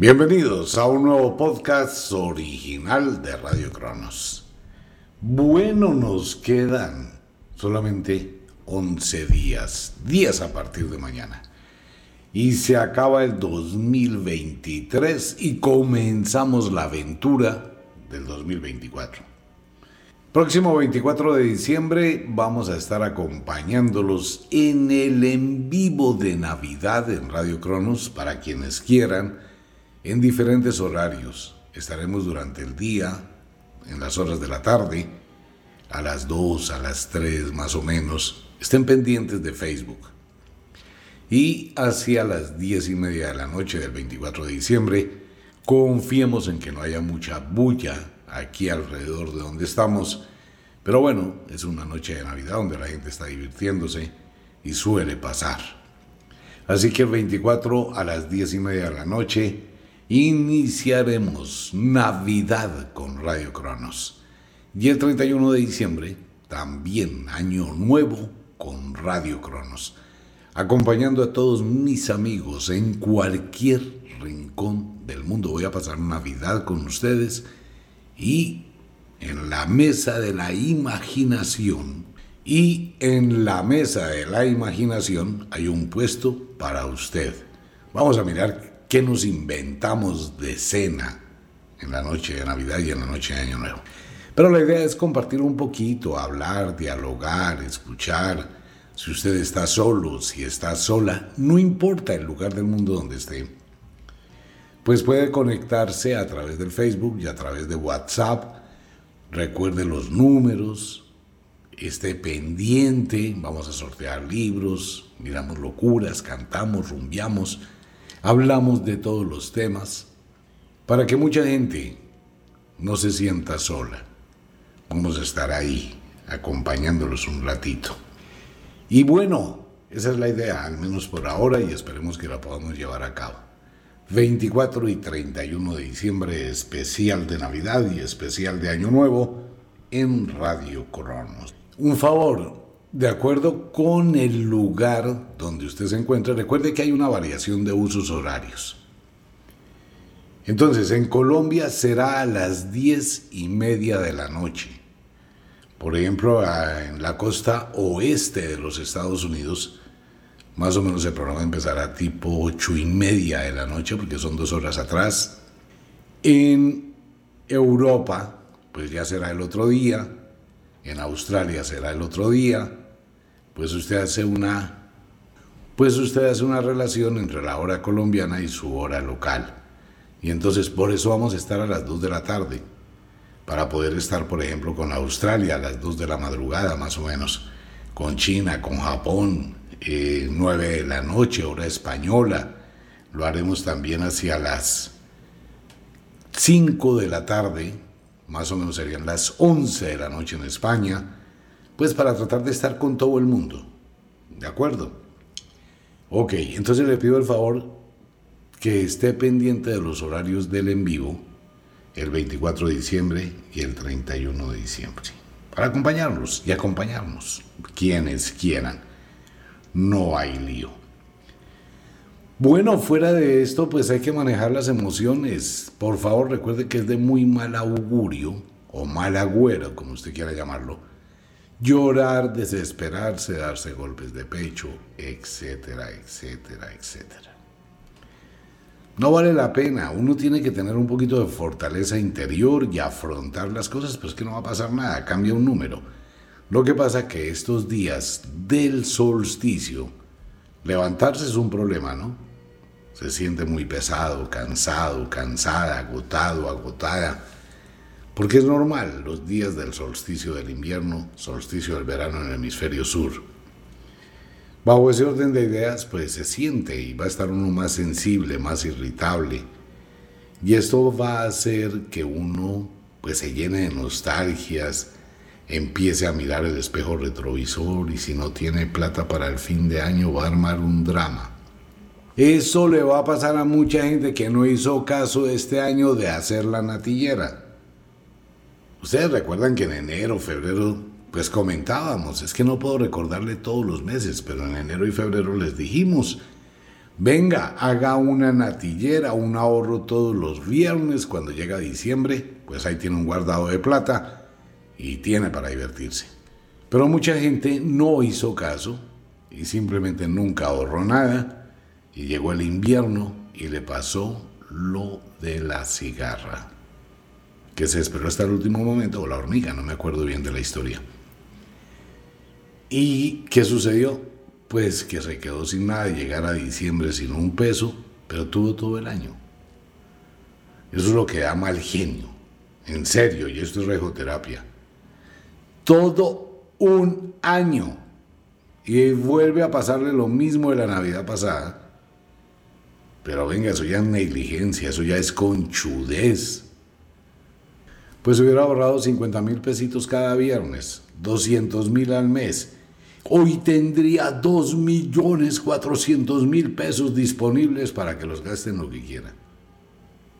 Bienvenidos a un nuevo podcast original de Radio Cronos. Bueno, nos quedan solamente 11 días, días a partir de mañana. Y se acaba el 2023 y comenzamos la aventura del 2024. Próximo 24 de diciembre vamos a estar acompañándolos en el en vivo de Navidad en Radio Cronos para quienes quieran en diferentes horarios. Estaremos durante el día, en las horas de la tarde, a las 2, a las 3 más o menos. Estén pendientes de Facebook. Y hacia las 10 y media de la noche del 24 de diciembre, confiemos en que no haya mucha bulla aquí alrededor de donde estamos. Pero bueno, es una noche de Navidad donde la gente está divirtiéndose y suele pasar. Así que el 24 a las 10 y media de la noche, iniciaremos Navidad con Radio Cronos. Y el 31 de diciembre, también Año Nuevo con Radio Cronos. Acompañando a todos mis amigos en cualquier rincón del mundo. Voy a pasar Navidad con ustedes y en la mesa de la imaginación. Y en la mesa de la imaginación hay un puesto para usted. Vamos a mirar qué nos inventamos de cena en la noche de Navidad y en la noche de Año Nuevo. Pero la idea es compartir un poquito, hablar, dialogar, escuchar. Si usted está solo, si está sola, no importa el lugar del mundo donde esté, pues puede conectarse a través del Facebook y a través de WhatsApp. Recuerde los números, esté pendiente, vamos a sortear libros, miramos locuras, cantamos, rumbiamos hablamos de todos los temas para que mucha gente no se sienta sola. Vamos a estar ahí acompañándolos un ratito. Y bueno, esa es la idea, al menos por ahora, y esperemos que la podamos llevar a cabo. 24 y 31 de diciembre, especial de Navidad y especial de Año Nuevo en Radio Cronos. Un favor, de acuerdo con el lugar donde usted se encuentra, recuerde que hay una variación de usos horarios. Entonces, en Colombia será a las diez y media de la noche. Por ejemplo, en la costa oeste de los Estados Unidos, más o menos el programa empezará tipo ocho y media de la noche, porque son dos horas atrás. En Europa, pues ya será el otro día. En Australia será el otro día pues usted hace una pues usted hace una relación entre la hora colombiana y su hora local. Y entonces por eso vamos a estar a las 2 de la tarde, para poder estar, por ejemplo, con Australia a las 2 de la madrugada más o menos, con China, con Japón, eh, 9 de la noche, hora española. Lo haremos también hacia las 5 de la tarde, más o menos serían las 11 de la noche en España pues para tratar de estar con todo el mundo. ¿De acuerdo? Ok, entonces le pido el favor que esté pendiente de los horarios del en vivo el 24 de diciembre y el 31 de diciembre. Para acompañarlos y acompañarnos, quienes quieran. No hay lío. Bueno, fuera de esto, pues hay que manejar las emociones. Por favor, recuerde que es de muy mal augurio, o mal agüero, como usted quiera llamarlo, llorar, desesperarse, darse golpes de pecho, etcétera, etcétera, etcétera. No vale la pena, uno tiene que tener un poquito de fortaleza interior y afrontar las cosas, pues que no va a pasar nada, cambia un número. Lo que pasa que estos días del solsticio, levantarse es un problema, ¿no? Se siente muy pesado, cansado, cansada, agotado, agotada porque es normal los días del solsticio del invierno, solsticio del verano en el hemisferio sur. Bajo ese orden de ideas, pues se siente y va a estar uno más sensible, más irritable. Y esto va a hacer que uno pues se llene de nostalgias, empiece a mirar el espejo retrovisor y si no tiene plata para el fin de año va a armar un drama. Eso le va a pasar a mucha gente que no hizo caso este año de hacer la natillera. Ustedes recuerdan que en enero, febrero, pues comentábamos, es que no puedo recordarle todos los meses, pero en enero y febrero les dijimos, Venga, haga una natillera, un ahorro todos los viernes cuando llega diciembre, pues ahí tiene un guardado de plata y tiene para divertirse. Pero mucha gente no hizo caso y simplemente nunca ahorró nada y llegó el invierno y le pasó lo de la cigarra, que se esperó hasta el último momento, o la hormiga, no me acuerdo bien de la historia. ¿Y qué sucedió? Pues que se quedó sin nada llegar a diciembre sin un peso, pero tuvo todo el año. Eso es lo que da mal genio, en serio, y esto es rejoterapia. Todo un año. Y vuelve a pasarle lo mismo de la Navidad pasada. Pero venga, eso ya es negligencia, eso ya es conchudez. Pues hubiera ahorrado 50 mil pesitos cada viernes, 200 mil al mes. Hoy tendría 2 millones 400 mil pesos disponibles para que los gasten lo que quiera.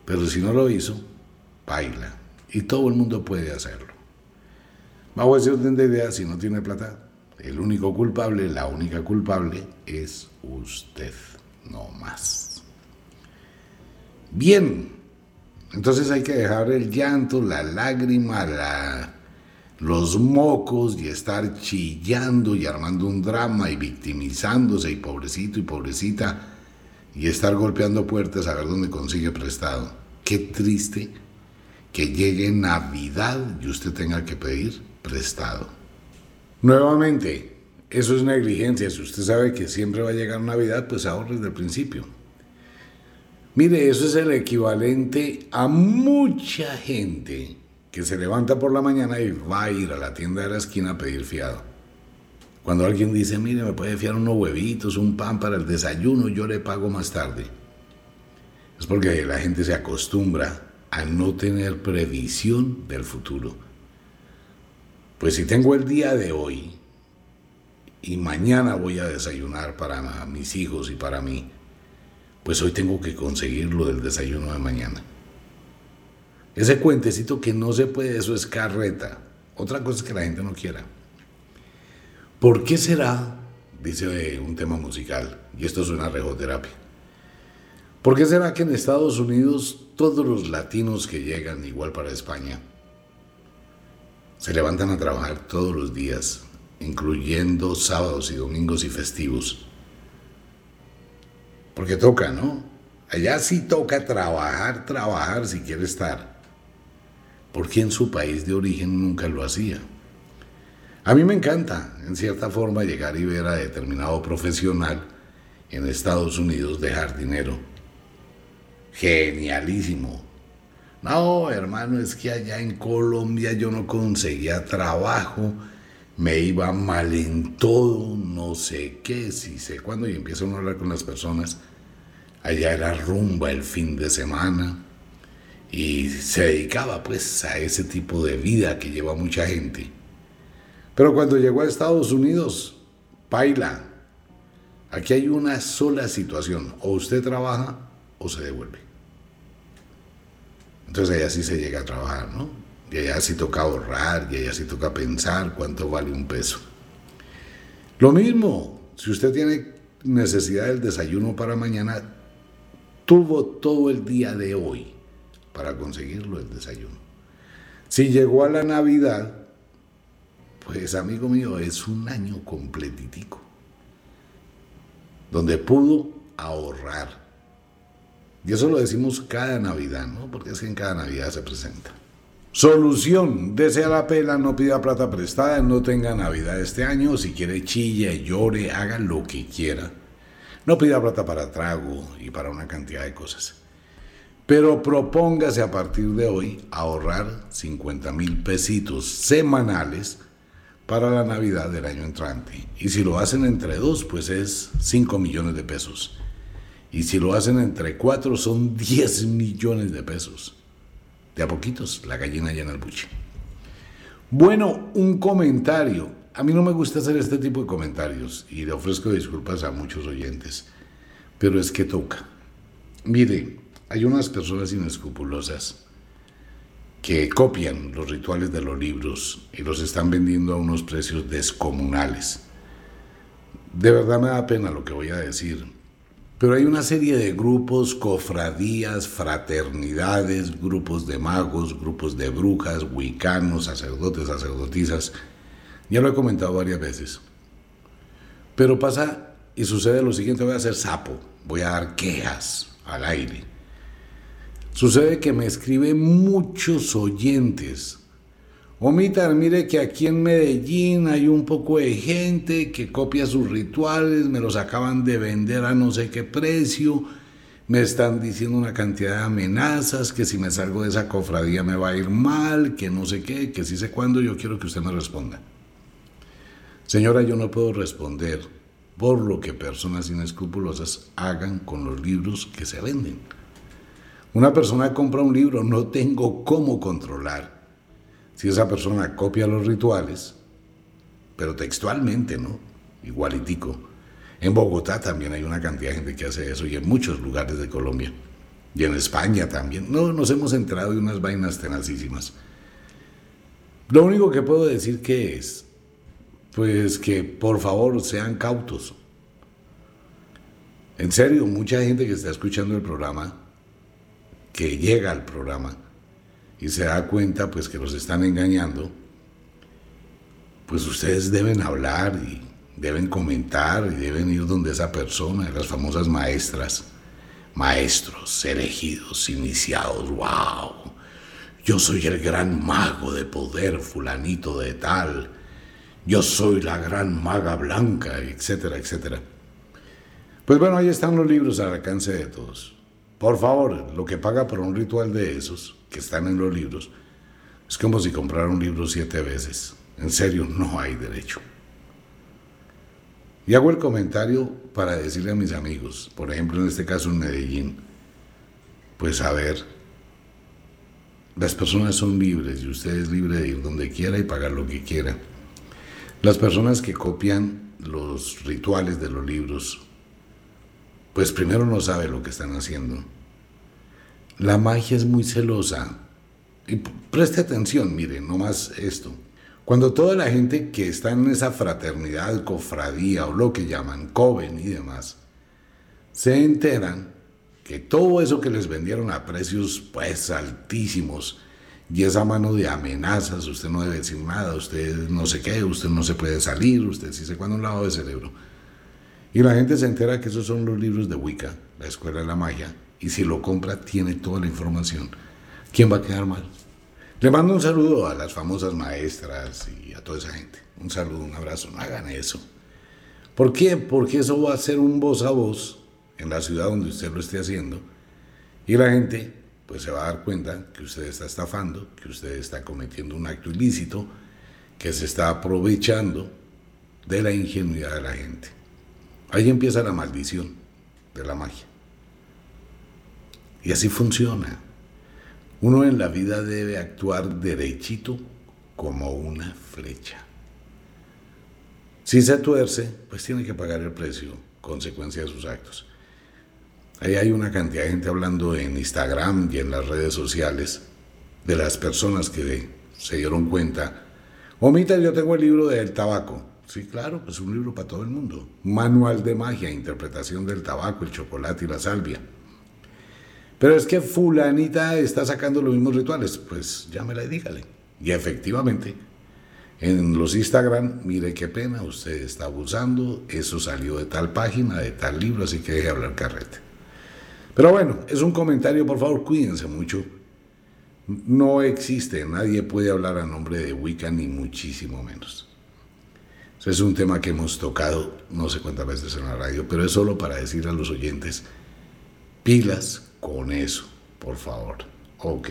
Pero si no lo hizo, baila. Y todo el mundo puede hacerlo. Bajo ese orden de ideas, si no tiene plata, el único culpable, la única culpable es usted, no más. Bien, entonces hay que dejar el llanto, la lágrima, los mocos y estar chillando y armando un drama y victimizándose y pobrecito y pobrecita y estar golpeando puertas a ver dónde consigue prestado. Qué triste que llegue Navidad y usted tenga que pedir prestado. Nuevamente, eso es negligencia. Si usted sabe que siempre va a llegar Navidad, pues ahorre desde el principio. Mire, eso es el equivalente a mucha gente que se levanta por la mañana y va a ir a la tienda de la esquina a pedir fiado. Cuando alguien dice, mire, me puede fiar unos huevitos, un pan para el desayuno, yo le pago más tarde. Es porque la gente se acostumbra a no tener previsión del futuro. Pues si tengo el día de hoy y mañana voy a desayunar para mis hijos y para mí, pues hoy tengo que conseguir lo del desayuno de mañana. Ese cuentecito que no se puede, eso es carreta. Otra cosa es que la gente no quiera. ¿Por qué será, dice un tema musical, y esto es una regoterapia, ¿por qué será que en Estados Unidos todos los latinos que llegan, igual para España, se levantan a trabajar todos los días, incluyendo sábados y domingos y festivos. Porque toca, ¿no? Allá sí toca trabajar, trabajar si quiere estar. Porque en su país de origen nunca lo hacía. A mí me encanta, en cierta forma, llegar y ver a determinado profesional en Estados Unidos dejar dinero. Genialísimo. No, hermano, es que allá en Colombia yo no conseguía trabajo, me iba mal en todo, no sé qué, si sé cuándo, y empiezo a hablar con las personas. Allá era rumba el fin de semana y se dedicaba pues a ese tipo de vida que lleva mucha gente. Pero cuando llegó a Estados Unidos, baila. Aquí hay una sola situación, o usted trabaja o se devuelve. Entonces allá sí se llega a trabajar, ¿no? Y allá sí toca ahorrar, y allá sí toca pensar cuánto vale un peso. Lo mismo, si usted tiene necesidad del desayuno para mañana, tuvo todo el día de hoy para conseguirlo el desayuno. Si llegó a la Navidad, pues amigo mío, es un año completitico, donde pudo ahorrar y eso lo decimos cada Navidad, ¿no? Porque es que en cada Navidad se presenta. Solución, desea la pela, no pida plata prestada, no tenga Navidad este año, si quiere chille, llore, haga lo que quiera. No pida plata para trago y para una cantidad de cosas. Pero propóngase a partir de hoy ahorrar 50 mil pesitos semanales para la Navidad del año entrante. Y si lo hacen entre dos, pues es 5 millones de pesos. Y si lo hacen entre cuatro, son 10 millones de pesos. De a poquitos, la gallina llena el buche. Bueno, un comentario. A mí no me gusta hacer este tipo de comentarios y le ofrezco disculpas a muchos oyentes, pero es que toca. Mire, hay unas personas inescrupulosas que copian los rituales de los libros y los están vendiendo a unos precios descomunales. De verdad me da pena lo que voy a decir, Pero hay una serie de grupos, cofradías, fraternidades, grupos de magos, grupos de brujas, huicanos, sacerdotes, sacerdotisas. Ya lo he comentado varias veces. Pero pasa y sucede lo siguiente, voy a hacer sapo, voy a dar quejas al aire. Sucede que me escriben muchos oyentes Omitar, mire que aquí en Medellín hay un poco de gente que copia sus rituales, me los acaban de vender a no sé qué precio, me están diciendo una cantidad de amenazas, que si me salgo de esa cofradía me va a ir mal, que no sé qué, que si sé cuándo, yo quiero que usted me responda. Señora, yo no puedo responder por lo que personas inescrupulosas hagan con los libros que se venden. Una persona compra un libro, no tengo cómo controlar si esa persona copia los rituales, pero textualmente, ¿no? Igualitico. En Bogotá también hay una cantidad de gente que hace eso y en muchos lugares de Colombia. Y en España también. No, nos hemos enterado de unas vainas tenacísimas. Lo único que puedo decir que es, pues que por favor sean cautos. En serio, mucha gente que está escuchando el programa, que llega al programa, y se da cuenta pues que los están engañando, pues ustedes deben hablar y deben comentar y deben ir donde esa persona, las famosas maestras, maestros, elegidos, iniciados, wow, yo soy el gran mago de poder, fulanito de tal, yo soy la gran maga blanca, etcétera, etcétera. Pues bueno, ahí están los libros al alcance de todos. Por favor, lo que paga por un ritual de esos, que están en los libros, es como si comprara un libro siete veces. En serio, no hay derecho. Y hago el comentario para decirle a mis amigos, por ejemplo en este caso en Medellín, pues a ver, las personas son libres y usted es libre de ir donde quiera y pagar lo que quiera. Las personas que copian los rituales de los libros pues primero no sabe lo que están haciendo. La magia es muy celosa. Y preste atención, mire, no más esto. Cuando toda la gente que está en esa fraternidad, cofradía o lo que llaman coven y demás, se enteran que todo eso que les vendieron a precios pues altísimos y esa mano de amenazas, usted no debe decir nada, usted no sé qué, usted no se puede salir, usted sí se cuando un lado de cerebro y la gente se entera que esos son los libros de Wicca, la Escuela de la Magia, y si lo compra tiene toda la información. ¿Quién va a quedar mal? Le mando un saludo a las famosas maestras y a toda esa gente. Un saludo, un abrazo, no hagan eso. ¿Por qué? Porque eso va a ser un voz a voz en la ciudad donde usted lo esté haciendo y la gente pues se va a dar cuenta que usted está estafando, que usted está cometiendo un acto ilícito, que se está aprovechando de la ingenuidad de la gente. Ahí empieza la maldición de la magia. Y así funciona. Uno en la vida debe actuar derechito como una flecha. Si se tuerce, pues tiene que pagar el precio, consecuencia de sus actos. Ahí hay una cantidad de gente hablando en Instagram y en las redes sociales de las personas que se dieron cuenta. Omita, yo tengo el libro del tabaco. Sí, claro, pues un libro para todo el mundo. Manual de magia, interpretación del tabaco, el chocolate y la salvia. Pero es que fulanita está sacando los mismos rituales. Pues llámela y dígale. Y efectivamente, en los Instagram, mire qué pena, usted está abusando, eso salió de tal página, de tal libro, así que deje hablar carrete. Pero bueno, es un comentario, por favor, cuídense mucho. No existe, nadie puede hablar a nombre de Wicca, ni muchísimo menos. Es un tema que hemos tocado no sé cuántas veces en la radio, pero es solo para decir a los oyentes, pilas con eso, por favor. Ok.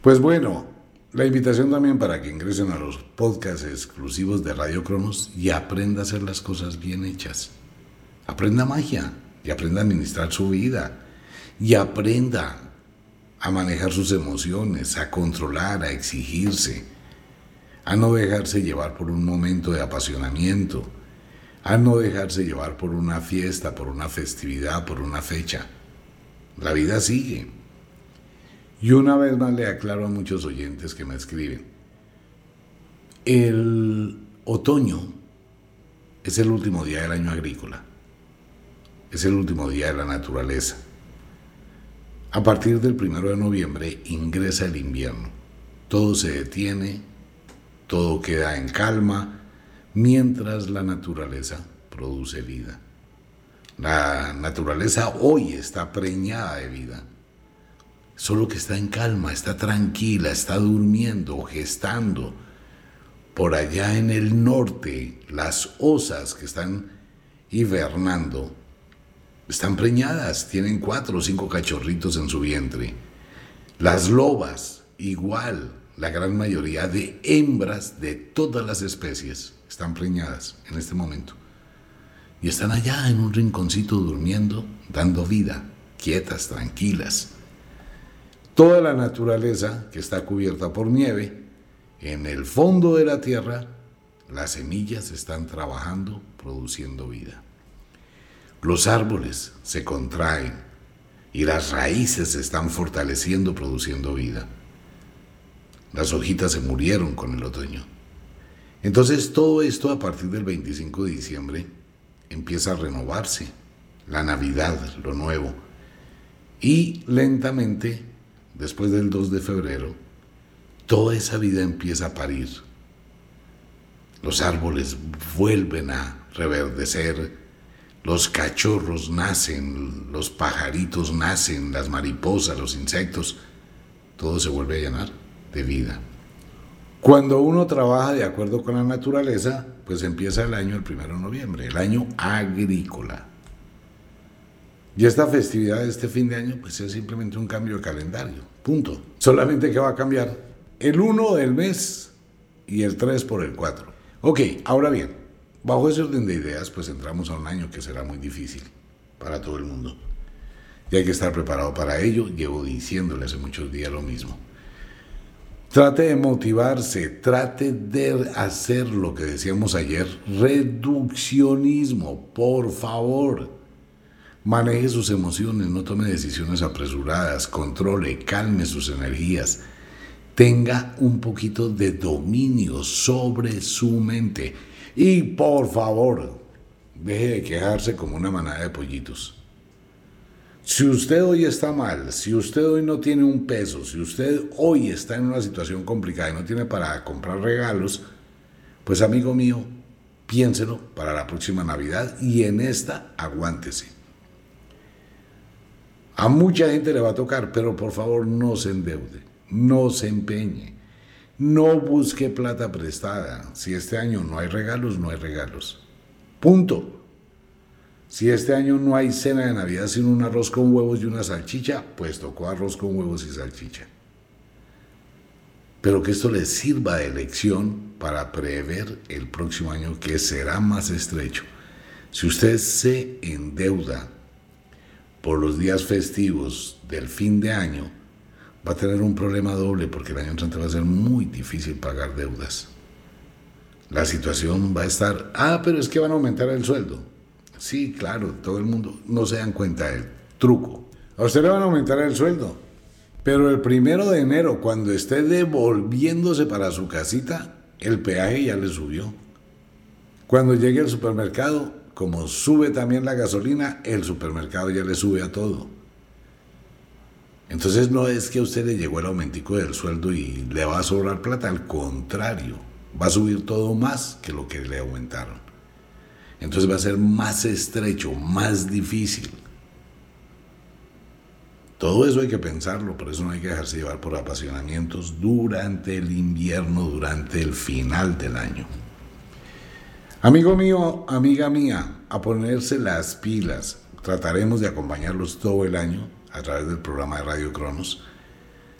Pues bueno, la invitación también para que ingresen a los podcasts exclusivos de Radio Cronos y aprenda a hacer las cosas bien hechas. Aprenda magia y aprenda a administrar su vida y aprenda a manejar sus emociones, a controlar, a exigirse a no dejarse llevar por un momento de apasionamiento, a no dejarse llevar por una fiesta, por una festividad, por una fecha. La vida sigue. Y una vez más le aclaro a muchos oyentes que me escriben, el otoño es el último día del año agrícola. es el último día de la naturaleza. A partir del primero de noviembre ingresa el invierno. Todo se detiene, todo queda en calma, mientras la naturaleza produce vida. La naturaleza hoy está preñada de vida, solo que está en calma, está tranquila, está durmiendo, gestando. Por allá en el norte, las osas que están hibernando están preñadas, tienen cuatro o cinco cachorritos en su vientre. Las lobas, igual, la gran mayoría de hembras de todas las especies están preñadas en este momento. Y están allá en un rinconcito durmiendo, dando vida, quietas, tranquilas. Toda la naturaleza que está cubierta por nieve, en el fondo de la tierra, las semillas están trabajando, produciendo vida. Los árboles se contraen y las raíces se están fortaleciendo, produciendo vida. Las hojitas se murieron con el otoño. Entonces todo esto a partir del 25 de diciembre empieza a renovarse. La Navidad, lo nuevo. Y lentamente, después del 2 de febrero, toda esa vida empieza a parir. Los árboles vuelven a reverdecer, los cachorros nacen, los pajaritos nacen, las mariposas, los insectos, todo se vuelve a llenar de vida. Cuando uno trabaja de acuerdo con la naturaleza, pues empieza el año el primero de noviembre, el año agrícola. Y esta festividad de este fin de año, pues es simplemente un cambio de calendario. Punto. Solamente que va a cambiar el 1 del mes y el 3 por el 4. Ok, ahora bien, Bajo ese orden de ideas, pues entramos a un año que será muy difícil para todo el mundo. Y hay que estar preparado para ello. Llevo diciéndole hace muchos días lo mismo. Trate de motivarse, trate de hacer lo que decíamos ayer, reduccionismo, por favor. Maneje sus emociones, no tome decisiones apresuradas, controle, calme sus energías, tenga un poquito de dominio sobre su mente y por favor, deje de quejarse como una manada de pollitos. Si usted hoy está mal, si usted hoy no tiene un peso, si usted hoy está en una situación complicada y no tiene para comprar regalos, pues amigo mío, piénselo para la próxima Navidad y en esta aguántese. A mucha gente le va a tocar, pero por favor no se endeude, no se empeñe. No busque plata prestada. Si este año no hay regalos, no hay regalos. Punto. Si este año no hay cena de Navidad sin un arroz con huevos y una salchicha, pues tocó arroz con huevos y salchicha. Pero que esto le sirva de lección para prever el próximo año que será más estrecho. Si usted se endeuda por los días festivos del fin de año, va a tener un problema doble porque el año entrante va a ser muy difícil pagar deudas. La situación va a estar, ah, pero es que van a aumentar el sueldo. Sí, claro, todo el mundo no se dan cuenta del truco. A usted le van a aumentar el sueldo, pero el primero de enero, cuando esté devolviéndose para su casita, el peaje ya le subió. Cuando llegue al supermercado, como sube también la gasolina, el supermercado ya le sube a todo. Entonces no es que a usted le llegó el aumentico del sueldo y le va a sobrar plata, al contrario, va a subir todo más que lo que le aumentaron. Entonces va a ser más estrecho, más difícil. Todo eso hay que pensarlo, por eso no hay que dejarse llevar por apasionamientos durante el invierno, durante el final del año. Amigo mío, amiga mía, a ponerse las pilas. Trataremos de acompañarlos todo el año a través del programa de Radio Cronos,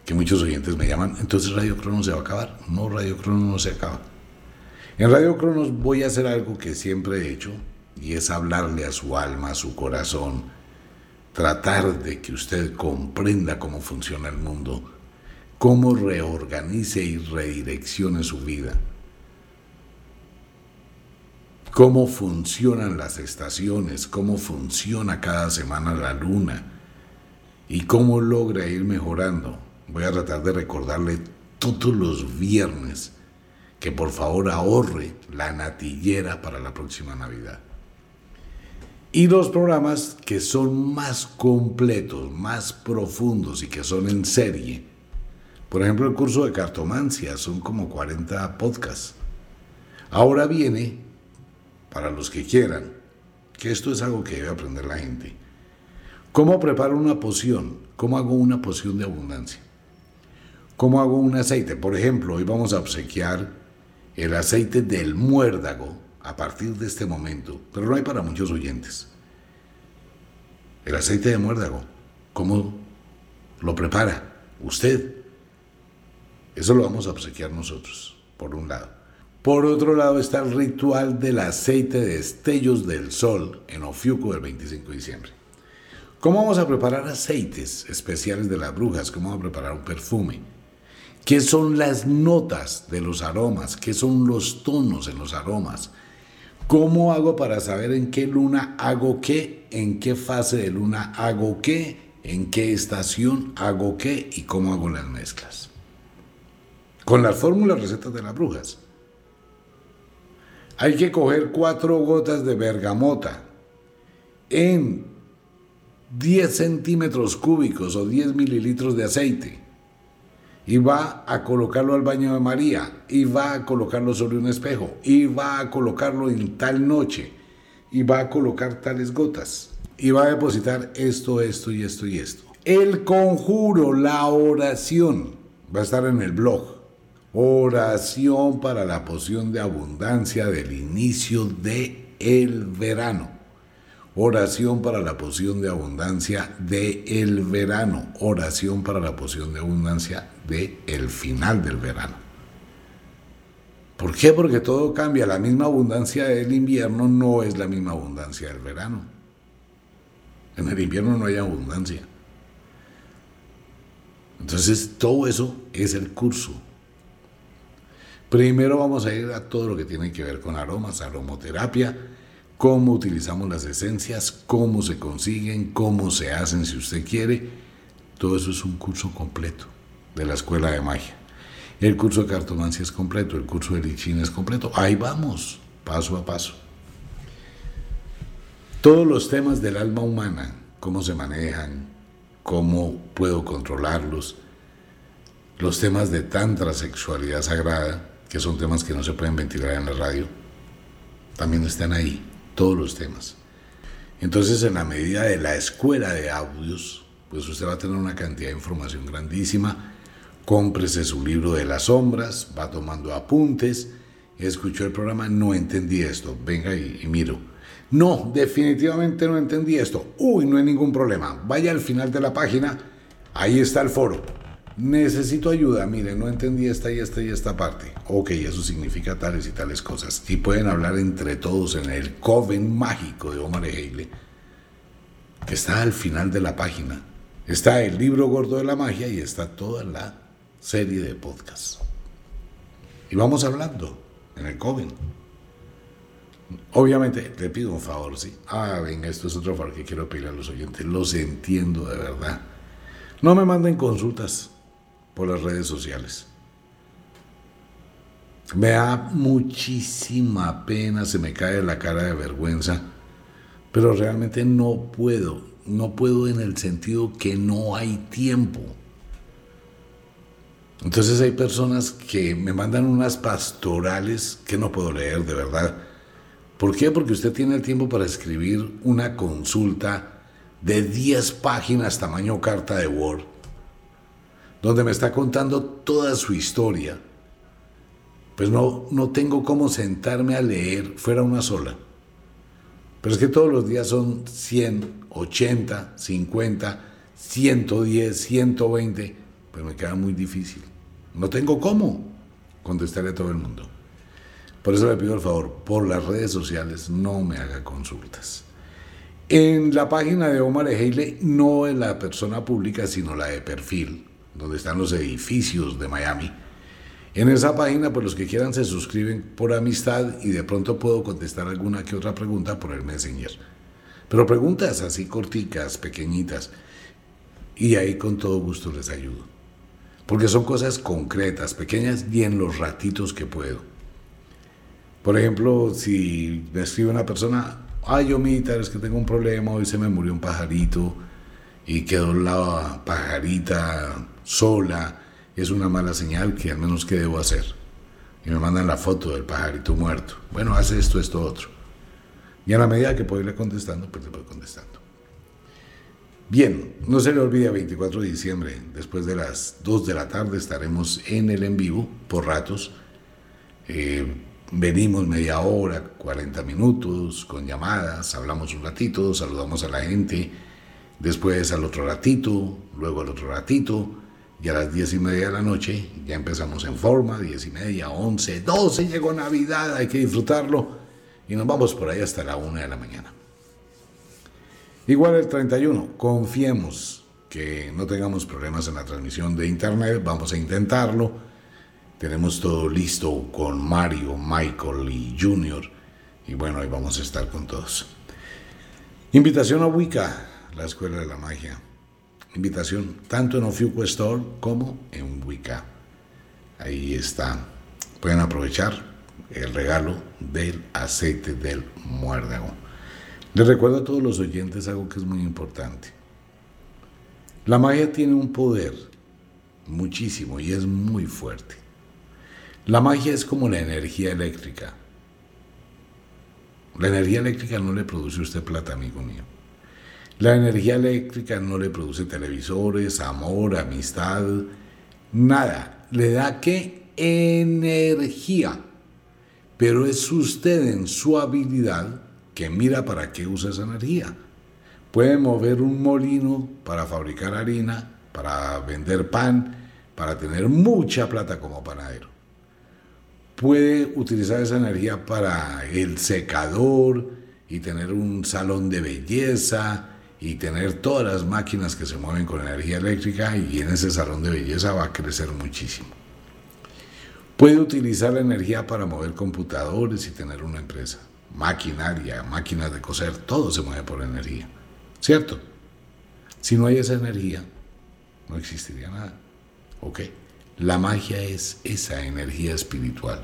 que muchos oyentes me llaman, entonces Radio Cronos se va a acabar. No, Radio Cronos no se acaba. En Radio Cronos voy a hacer algo que siempre he hecho, y es hablarle a su alma, a su corazón, tratar de que usted comprenda cómo funciona el mundo, cómo reorganice y redireccione su vida, cómo funcionan las estaciones, cómo funciona cada semana la luna, y cómo logra ir mejorando. Voy a tratar de recordarle todos los viernes que por favor ahorre la natillera para la próxima Navidad. Y los programas que son más completos, más profundos y que son en serie. Por ejemplo, el curso de cartomancia son como 40 podcasts. Ahora viene, para los que quieran, que esto es algo que debe aprender la gente. ¿Cómo preparo una poción? ¿Cómo hago una poción de abundancia? ¿Cómo hago un aceite? Por ejemplo, hoy vamos a obsequiar el aceite del muérdago a partir de este momento, pero no hay para muchos oyentes. El aceite de muérdago, ¿cómo lo prepara usted? Eso lo vamos a obsequiar nosotros, por un lado. Por otro lado está el ritual del aceite de estellos del sol en Ofiuco del 25 de diciembre. ¿Cómo vamos a preparar aceites especiales de las brujas? ¿Cómo vamos a preparar un perfume? ¿Qué son las notas de los aromas? ¿Qué son los tonos en los aromas? ¿Cómo hago para saber en qué luna hago qué? ¿En qué fase de luna hago qué? ¿En qué estación hago qué? ¿Y cómo hago las mezclas? Con las fórmulas recetas de las brujas. Hay que coger cuatro gotas de bergamota en 10 centímetros cúbicos o 10 mililitros de aceite y va a colocarlo al baño de María, y va a colocarlo sobre un espejo, y va a colocarlo en tal noche, y va a colocar tales gotas, y va a depositar esto, esto y esto y esto. El conjuro, la oración, va a estar en el blog. Oración para la poción de abundancia del inicio de el verano. Oración para la poción de abundancia de el verano. Oración para la poción de abundancia de el final del verano. ¿Por qué? Porque todo cambia. La misma abundancia del invierno no es la misma abundancia del verano. En el invierno no hay abundancia. Entonces, todo eso es el curso. Primero vamos a ir a todo lo que tiene que ver con aromas, aromoterapia, cómo utilizamos las esencias, cómo se consiguen, cómo se hacen si usted quiere. Todo eso es un curso completo de la escuela de magia. El curso de cartomancia es completo, el curso de lichín es completo. Ahí vamos, paso a paso. Todos los temas del alma humana, cómo se manejan, cómo puedo controlarlos, los temas de tantra sexualidad sagrada, que son temas que no se pueden ventilar en la radio, también están ahí todos los temas. Entonces, en la medida de la escuela de audios, pues usted va a tener una cantidad de información grandísima. Cómprese su libro de las sombras, va tomando apuntes, escuchó el programa, no entendí esto, venga y, y miro. No, definitivamente no entendí esto. Uy, no hay ningún problema. Vaya al final de la página, ahí está el foro necesito ayuda, mire, no entendí esta y esta y esta parte. Ok, eso significa tales y tales cosas. Y pueden hablar entre todos en el Coven mágico de Omar Heile, que está al final de la página. Está el libro gordo de la magia y está toda la serie de podcasts. Y vamos hablando en el Coven. Obviamente, le pido un favor, sí. Ah, venga, esto es otro favor que quiero pedirle a los oyentes. Los entiendo de verdad. No me manden consultas por las redes sociales. Me da muchísima pena, se me cae la cara de vergüenza, pero realmente no puedo, no puedo en el sentido que no hay tiempo. Entonces hay personas que me mandan unas pastorales que no puedo leer de verdad. ¿Por qué? Porque usted tiene el tiempo para escribir una consulta de 10 páginas tamaño carta de Word donde me está contando toda su historia, pues no, no tengo cómo sentarme a leer fuera una sola. Pero es que todos los días son 100, 80, 50, 110, 120, pues me queda muy difícil. No tengo cómo contestarle a todo el mundo. Por eso le pido el favor, por las redes sociales no me haga consultas. En la página de Omar Ejeile no es la persona pública, sino la de perfil donde están los edificios de Miami. En esa página, pues los que quieran se suscriben por amistad y de pronto puedo contestar alguna que otra pregunta por el Messenger. Pero preguntas así corticas, pequeñitas, y ahí con todo gusto les ayudo. Porque son cosas concretas, pequeñas y en los ratitos que puedo. Por ejemplo, si me escribe una persona, Ay, yo, es que tengo un problema, hoy se me murió un pajarito y quedó la pajarita sola. Es una mala señal que al menos que debo hacer. Y me mandan la foto del pajarito muerto. Bueno, hace esto, esto, otro. Y a la medida que puedo irle contestando, pues le voy contestando. Bien, no se le olvide, 24 de diciembre, después de las 2 de la tarde, estaremos en el en vivo por ratos. Eh, venimos media hora, 40 minutos, con llamadas, hablamos un ratito, saludamos a la gente, después al otro ratito, luego al otro ratito, y a las 10 y media de la noche ya empezamos en forma, 10 y media, 11, 12, llegó Navidad, hay que disfrutarlo, y nos vamos por ahí hasta la 1 de la mañana. Igual el 31, confiemos que no tengamos problemas en la transmisión de internet, vamos a intentarlo tenemos todo listo con Mario, Michael y Junior. Y bueno, ahí vamos a estar con todos. Invitación a Wicca, la Escuela de la Magia. Invitación tanto en Ofiuco como en Wicca. Ahí está. Pueden aprovechar el regalo del aceite del muérdago. Les recuerdo a todos los oyentes algo que es muy importante. La magia tiene un poder muchísimo y es muy fuerte. La magia es como la energía eléctrica. La energía eléctrica no le produce usted plata, amigo mío. La energía eléctrica no le produce televisores, amor, amistad, nada. Le da qué? Energía. Pero es usted en su habilidad que mira para qué usa esa energía. Puede mover un molino para fabricar harina, para vender pan, para tener mucha plata como panadero puede utilizar esa energía para el secador y tener un salón de belleza y tener todas las máquinas que se mueven con energía eléctrica y en ese salón de belleza va a crecer muchísimo. Puede utilizar la energía para mover computadores y tener una empresa, maquinaria, máquinas de coser, todo se mueve por energía, ¿cierto? Si no hay esa energía, no existiría nada. ¿Ok? La magia es esa energía espiritual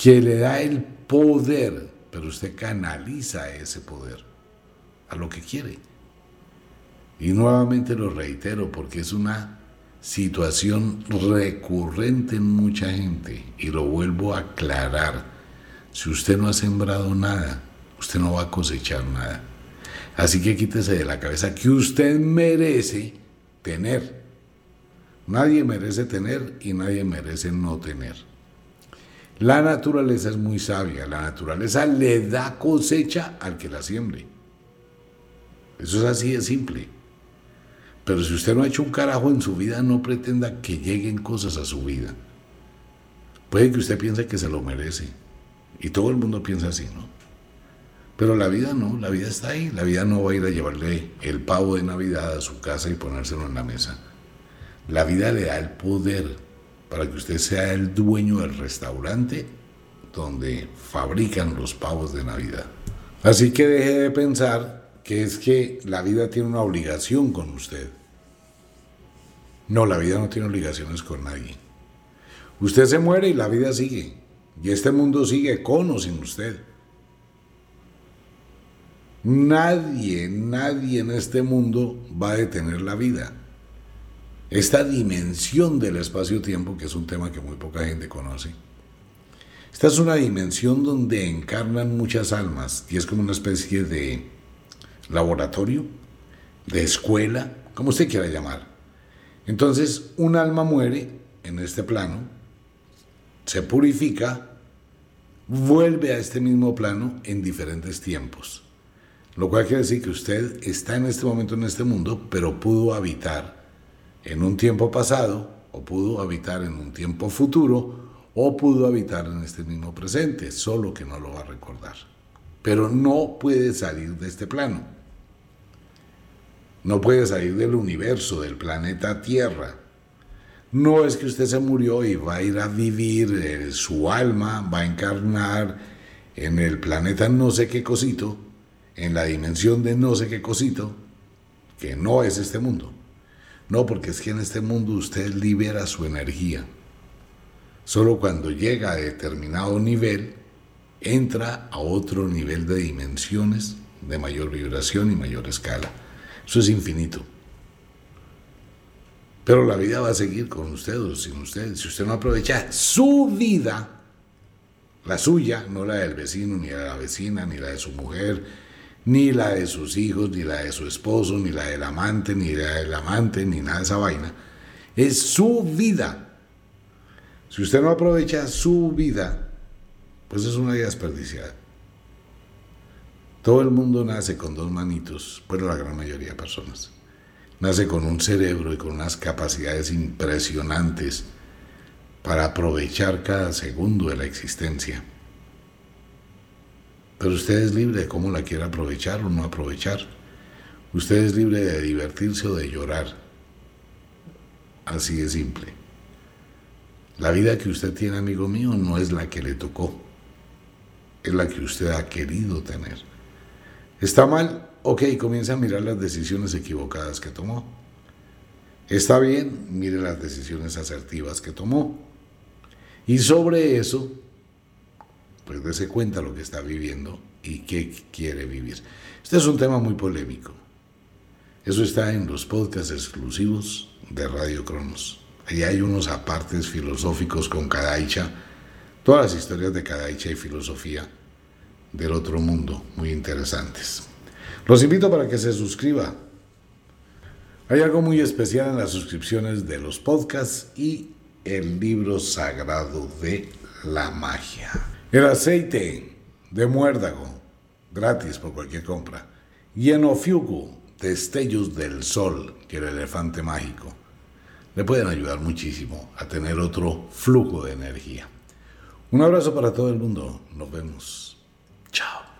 que le da el poder, pero usted canaliza ese poder a lo que quiere. Y nuevamente lo reitero porque es una situación recurrente en mucha gente y lo vuelvo a aclarar. Si usted no ha sembrado nada, usted no va a cosechar nada. Así que quítese de la cabeza que usted merece tener. Nadie merece tener y nadie merece no tener. La naturaleza es muy sabia, la naturaleza le da cosecha al que la siembre. Eso es así de simple. Pero si usted no ha hecho un carajo en su vida, no pretenda que lleguen cosas a su vida. Puede que usted piense que se lo merece. Y todo el mundo piensa así, ¿no? Pero la vida no, la vida está ahí. La vida no va a ir a llevarle el pavo de Navidad a su casa y ponérselo en la mesa. La vida le da el poder para que usted sea el dueño del restaurante donde fabrican los pavos de Navidad. Así que deje de pensar que es que la vida tiene una obligación con usted. No, la vida no tiene obligaciones con nadie. Usted se muere y la vida sigue. Y este mundo sigue con o sin usted. Nadie, nadie en este mundo va a detener la vida. Esta dimensión del espacio-tiempo, que es un tema que muy poca gente conoce. Esta es una dimensión donde encarnan muchas almas y es como una especie de laboratorio, de escuela, como usted quiera llamar. Entonces, un alma muere en este plano, se purifica, vuelve a este mismo plano en diferentes tiempos. Lo cual quiere decir que usted está en este momento en este mundo, pero pudo habitar en un tiempo pasado, o pudo habitar en un tiempo futuro, o pudo habitar en este mismo presente, solo que no lo va a recordar. Pero no puede salir de este plano. No puede salir del universo, del planeta Tierra. No es que usted se murió y va a ir a vivir, eh, su alma va a encarnar en el planeta no sé qué cosito, en la dimensión de no sé qué cosito, que no es este mundo. No, porque es que en este mundo usted libera su energía. Solo cuando llega a determinado nivel, entra a otro nivel de dimensiones, de mayor vibración y mayor escala. Eso es infinito. Pero la vida va a seguir con usted o sin usted. Si usted no aprovecha su vida, la suya, no la del vecino, ni la de la vecina, ni la de su mujer, ni la de sus hijos, ni la de su esposo, ni la del amante, ni la del amante, ni nada de esa vaina. Es su vida. Si usted no aprovecha su vida, pues es una vida desperdiciada. Todo el mundo nace con dos manitos, bueno, la gran mayoría de personas. Nace con un cerebro y con unas capacidades impresionantes para aprovechar cada segundo de la existencia. Pero usted es libre de cómo la quiera aprovechar o no aprovechar. Usted es libre de divertirse o de llorar. Así de simple. La vida que usted tiene, amigo mío, no es la que le tocó. Es la que usted ha querido tener. ¿Está mal? Ok, comienza a mirar las decisiones equivocadas que tomó. Está bien, mire las decisiones asertivas que tomó. Y sobre eso, pues dése cuenta lo que está viviendo y qué quiere vivir. Este es un tema muy polémico. Eso está en los podcasts exclusivos de Radio Cronos. Allí hay unos apartes filosóficos con Kadaicha, todas las historias de Kadaicha y filosofía del otro mundo, muy interesantes. Los invito para que se suscriba. Hay algo muy especial en las suscripciones de los podcasts y el libro sagrado de la magia. El aceite de muérdago, gratis por cualquier compra. Y en Ofiugu, destellos del sol, que el elefante mágico. Le pueden ayudar muchísimo a tener otro flujo de energía. Un abrazo para todo el mundo. Nos vemos. Chao.